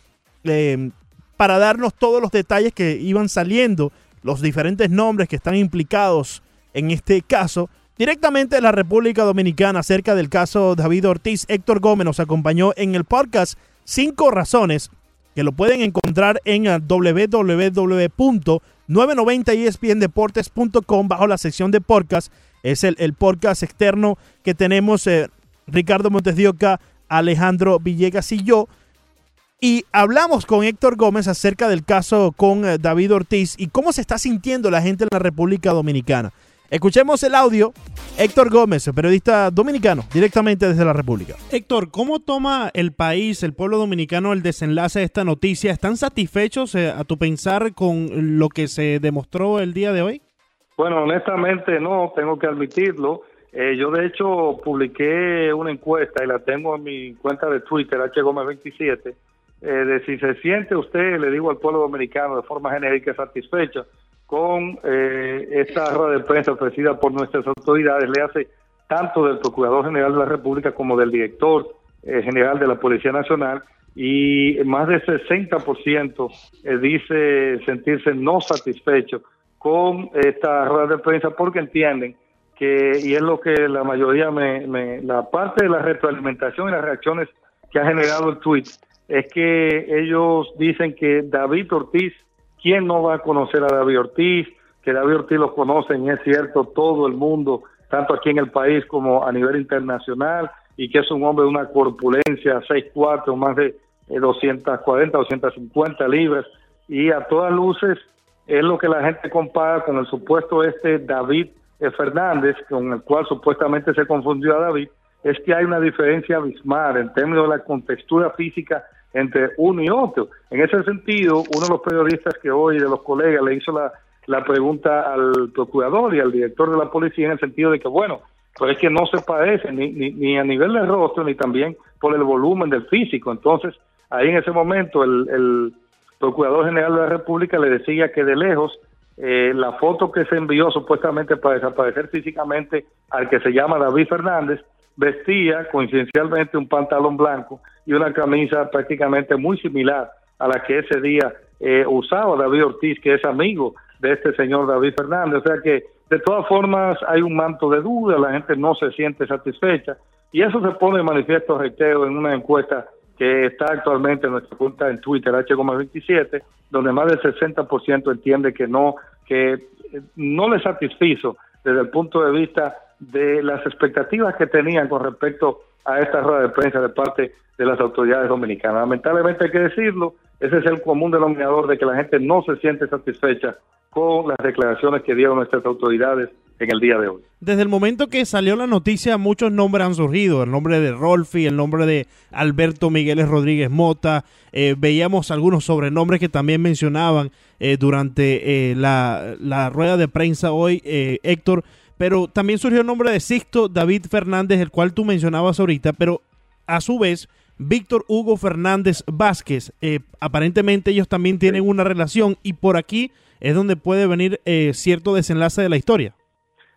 para darnos todos los detalles que iban saliendo, los diferentes nombres que están implicados en este caso. Directamente de la República Dominicana acerca del caso David Ortiz, Héctor Gómez nos acompañó en el podcast Cinco Razones que lo pueden encontrar en eh, www.990espndeportes.com bajo la sección de podcast. Es el, el podcast externo que tenemos eh, Ricardo Montes Alejandro Villegas y yo. Y hablamos con Héctor Gómez acerca del caso con eh, David Ortiz y cómo se está sintiendo la gente en la República Dominicana. Escuchemos el audio. Héctor Gómez, periodista dominicano, directamente desde la República. Héctor, ¿cómo toma el país, el pueblo dominicano, el desenlace de esta noticia? ¿Están satisfechos, eh, a tu pensar, con lo que se demostró el día de hoy? Bueno, honestamente no, tengo que admitirlo. Eh, yo de hecho publiqué una encuesta y la tengo en mi cuenta de Twitter, HGómez27, eh, de si se siente usted, le digo al pueblo dominicano de forma genérica, satisfecha con eh, esta rueda de prensa ofrecida por nuestras autoridades, le hace tanto del Procurador General de la República como del director eh, general de la Policía Nacional y más del 60% eh, dice sentirse no satisfecho con esta rueda de prensa porque entienden que, y es lo que la mayoría me, me- la parte de la retroalimentación y las reacciones que ha generado el tweet, es que ellos dicen que David Ortiz, ¿quién no va a conocer a David Ortiz? Que David Ortiz lo conocen, es cierto, todo el mundo, tanto aquí en el país como a nivel internacional, y que es un hombre de una corpulencia 6'4, más de eh, 240, 250 libras, y a todas luces es lo que la gente compara con el supuesto este David eh, Fernández, con el cual supuestamente se confundió a David, es que hay una diferencia abismal en términos de la contextura física entre uno y otro. En ese sentido, uno de los periodistas que hoy, de los colegas, le hizo la, la pregunta al procurador y al director de la policía en el sentido de que, bueno, pues es que no se parecen ni, ni, ni a nivel de rostro ni también por el volumen del físico. Entonces, ahí en ese momento el, el Procurador General de la República le decía que de lejos eh, la foto que se envió supuestamente para desaparecer físicamente al que se llama David Fernández vestía coincidencialmente un pantalón blanco y una camisa prácticamente muy similar a la que ese día eh, usaba David Ortiz, que es amigo de este señor David Fernández. O sea que de todas formas hay un manto de duda, la gente no se siente satisfecha y eso se pone de manifiesto, reitero, en una encuesta que está actualmente en nuestra cuenta en Twitter, H27, donde más del 60% entiende que no, que no le satisfizo desde el punto de vista de las expectativas que tenían con respecto a esta rueda de prensa de parte de las autoridades dominicanas. Lamentablemente hay que decirlo, ese es el común denominador de que la gente no se siente satisfecha con las declaraciones que dieron nuestras autoridades en el día de hoy. Desde el momento que salió la noticia, muchos nombres han surgido. El nombre de Rolfi, el nombre de Alberto Migueles Rodríguez Mota. Eh, veíamos algunos sobrenombres que también mencionaban eh, durante eh, la, la rueda de prensa hoy, eh, Héctor. Pero también surgió el nombre de Sixto David Fernández, el cual tú mencionabas ahorita. Pero a su vez, Víctor Hugo Fernández Vázquez. eh, aparentemente ellos también tienen una relación y por aquí es donde puede venir eh, cierto desenlace de la historia.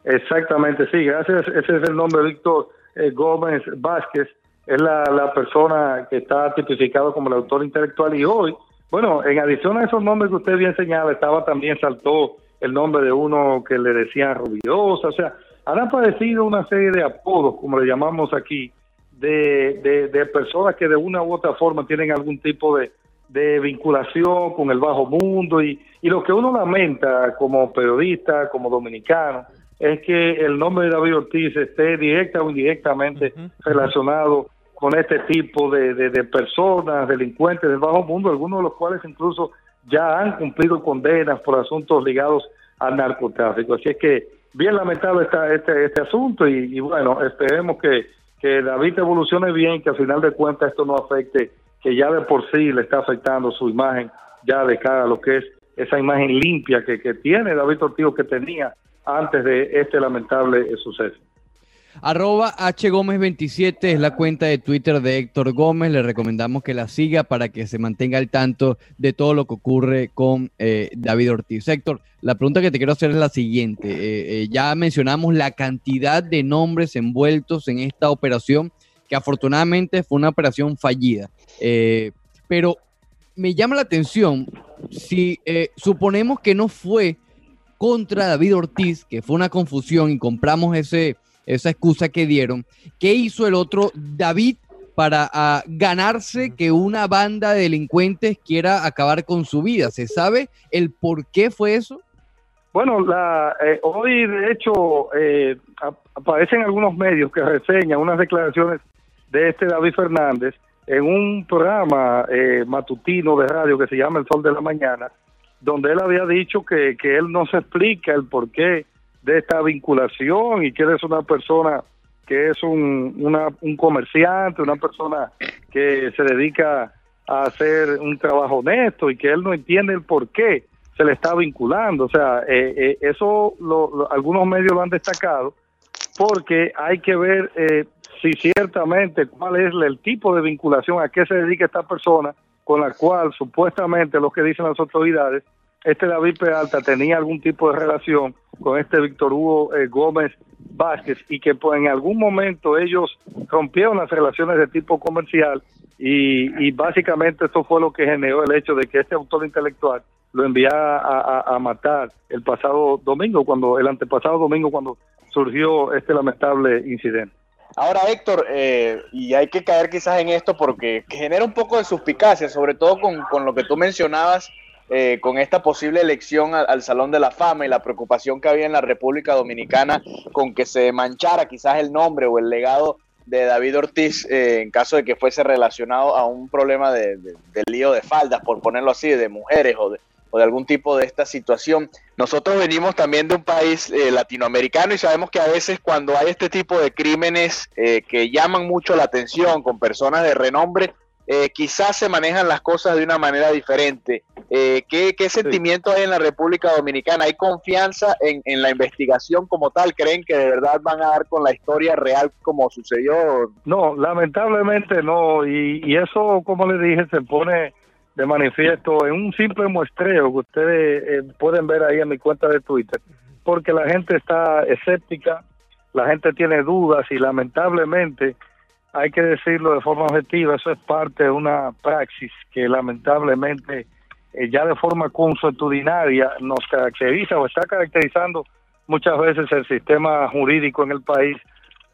Exactamente, sí, gracias. Ese es el nombre, Víctor eh, Gómez Vázquez. Es la, la persona que está tipificado como el autor intelectual. Y hoy, bueno, en adición a esos nombres que usted bien señala, estaba también saltó el nombre de uno que le decían Rubiosa. O sea, han aparecido una serie de apodos, como le llamamos aquí, de, de, de personas que de una u otra forma tienen algún tipo de, de vinculación con el bajo mundo y, y lo que uno lamenta como periodista, como dominicano, es que el nombre de David Ortiz esté directa o indirectamente relacionado con este tipo de, de, de personas, delincuentes del bajo mundo, algunos de los cuales incluso ya han cumplido condenas por asuntos ligados al narcotráfico. Así es que bien lamentable está este, este asunto y, y bueno, esperemos que, que David evolucione bien, que al final de cuentas esto no afecte, que ya de por sí le está afectando su imagen, ya de cara a lo que es esa imagen limpia que, que tiene David Ortiz, que tenía antes de este lamentable suceso. Arroba HGómez27 es la cuenta de Twitter de Héctor Gómez. Le recomendamos que la siga para que se mantenga al tanto de todo lo que ocurre con eh, David Ortiz. Héctor, la pregunta que te quiero hacer es la siguiente. Eh, eh, ya mencionamos la cantidad de nombres envueltos en esta operación, que afortunadamente fue una operación fallida. Pero me llama la atención si suponemos que no fue contra David Ortiz, que fue una confusión y compramos ese, esa excusa que dieron, ¿qué hizo el otro David para ah, ganarse que una banda de delincuentes quiera acabar con su vida? ¿Se sabe el por qué fue eso? Bueno, la, eh, hoy de hecho eh, ap- aparecen algunos medios que reseñan unas declaraciones de este David Fernández en un programa eh, matutino de radio que se llama El Sol de la Mañana, donde él había dicho que, que él no se explica el porqué de esta vinculación y que él es una persona que es un, un comerciante, una persona que se dedica a hacer un trabajo honesto y que él no entiende el por qué se le está vinculando. O sea, eh, eh, eso lo- algunos medios lo han destacado porque hay que ver eh, si ciertamente cuál es el tipo de vinculación, a qué se dedica esta persona con la cual supuestamente lo que dicen las autoridades este David Peralta tenía algún tipo de relación con este Víctor Hugo eh, Gómez Vázquez y que pues, en algún momento ellos rompieron las relaciones de tipo comercial y, y básicamente esto fue lo que generó el hecho de que este autor intelectual lo enviara a matar el pasado domingo, cuando el antepasado domingo, cuando surgió este lamentable incidente. Ahora, Héctor, eh, y hay que caer quizás en esto porque genera un poco de suspicacia, sobre todo con, con lo que tú mencionabas, eh, con esta posible elección al, al Salón de la Fama y la preocupación que había en la República Dominicana con que se manchara quizás el nombre o el legado de David Ortiz eh, en caso de que fuese relacionado a un problema de, de- de lío de faldas, por ponerlo así, de mujeres o de, o de algún tipo de esta situación. Nosotros venimos también de un país eh, latinoamericano y sabemos que a veces cuando hay este tipo de crímenes eh, que llaman mucho la atención con personas de renombre, eh, quizás se manejan las cosas de una manera diferente. Eh, ¿qué, qué sentimiento hay en la República Dominicana? ¿Hay confianza en, en la investigación como tal? ¿Creen que de verdad van a dar con la historia real como sucedió? No, lamentablemente no, y, y eso, como le dije, se pone de manifiesto en un simple muestreo que ustedes eh, pueden ver ahí en mi cuenta de Twitter, porque la gente está escéptica, la gente tiene dudas y lamentablemente, hay que decirlo de forma objetiva, eso es parte de una praxis que lamentablemente eh, ya de forma consuetudinaria nos caracteriza o está caracterizando muchas veces el sistema jurídico en el país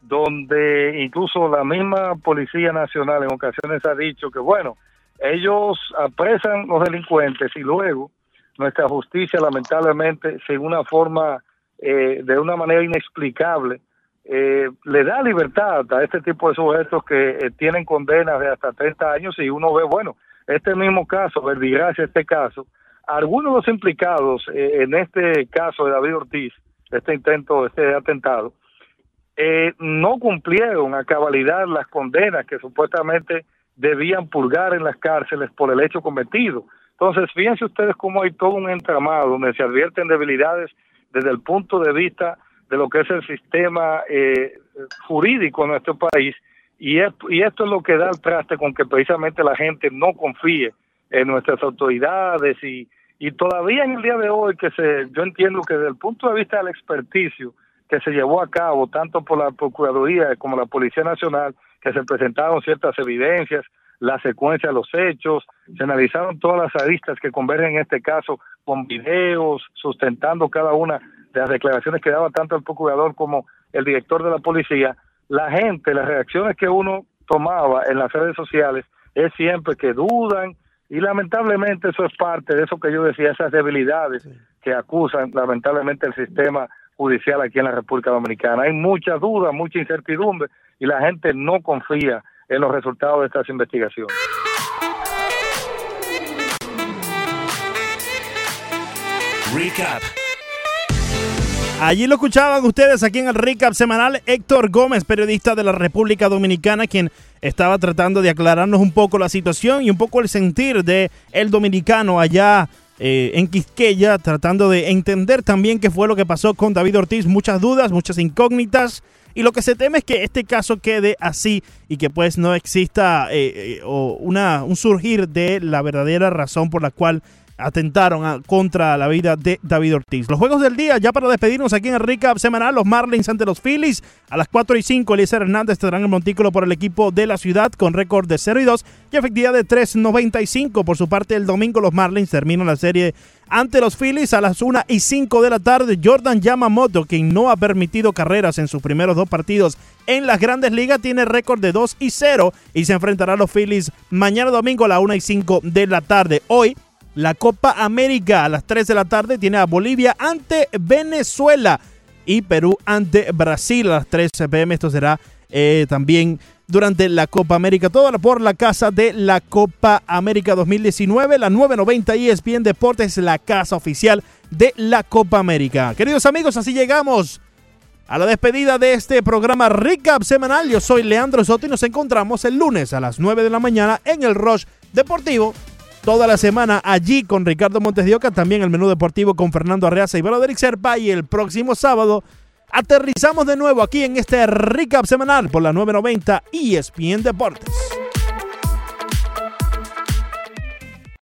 donde incluso la misma Policía Nacional en ocasiones ha dicho que, bueno, ellos apresan los delincuentes y luego nuestra justicia, lamentablemente, sin una forma, eh, de una manera inexplicable, eh, le da libertad a este tipo de sujetos que eh, tienen condenas de hasta 30 años y uno ve, bueno, este mismo caso, verbigracia este caso, algunos de los implicados eh, en este caso de David Ortiz, este intento, este atentado, eh, no cumplieron a cabalidad las condenas que supuestamente debían purgar en las cárceles por el hecho cometido. Entonces, fíjense ustedes cómo hay todo un entramado donde se advierten debilidades desde el punto de vista de lo que es el sistema eh, jurídico en nuestro país y, es- y esto es lo que da el traste con que precisamente la gente no confíe en nuestras autoridades y, y todavía en el día de hoy que se yo entiendo que desde el punto de vista del experticio que se llevó a cabo tanto por la Procuraduría como la Policía Nacional, que se presentaron ciertas evidencias, la secuencia de los hechos, se analizaron todas las aristas que convergen en este caso con videos, sustentando cada una las declaraciones que daba tanto el procurador como el director de la policía. La gente, las reacciones que uno tomaba en las redes sociales es siempre que dudan y lamentablemente eso es parte de eso que yo decía, esas debilidades que acusan lamentablemente el sistema judicial aquí en la República Dominicana. Hay mucha duda, mucha incertidumbre y la gente no confía en los resultados de estas investigaciones. Recap. Allí lo escuchaban ustedes aquí en el recap semanal Héctor Gómez, periodista de la República Dominicana, quien estaba tratando de aclararnos un poco la situación y un poco el sentir de el dominicano allá eh, en Quisqueya, tratando de entender también qué fue lo que pasó con David Ortiz, muchas dudas, muchas incógnitas. Y lo que se teme es que este caso quede así y que pues no exista eh, eh, o una, un surgir de la verdadera razón por la cual atentaron a- contra la vida de David Ortiz. Los juegos del día, ya para despedirnos aquí en el recap semanal, los Marlins ante los Phillies. A las 4 y 5, Eliezer Hernández tendrán el montículo por el equipo de la ciudad con récord de 0 y 2 y efectividad de 3.95. Por su parte, el domingo los Marlins terminan la serie ante los Phillies a las 1 y 5 de la tarde. Jordan Yamamoto, quien no ha permitido carreras en sus primeros dos partidos en las grandes ligas, tiene récord de 2 y 0 y se enfrentará a los Phillies mañana domingo a las 1 y 5 de la tarde. Hoy, la Copa América a las 3 de la tarde tiene a Bolivia ante Venezuela y Perú ante Brasil a las 3 pm. Esto será eh, también durante la Copa América. Todo por la casa de la Copa América 2019. La 990 ESPN Deportes, la casa oficial de la Copa América. Queridos amigos, así llegamos a la despedida de este programa Recap Semanal. Yo soy Leandro Soto y nos encontramos el lunes a las 9 de la mañana en el Rush Deportivo. Toda la semana allí con Ricardo Montes de Oca, también el menú deportivo con Fernando Arreaza y Broderick Serpa. Y el próximo sábado aterrizamos de nuevo aquí en este recap semanal por la 990 ESPN Deportes.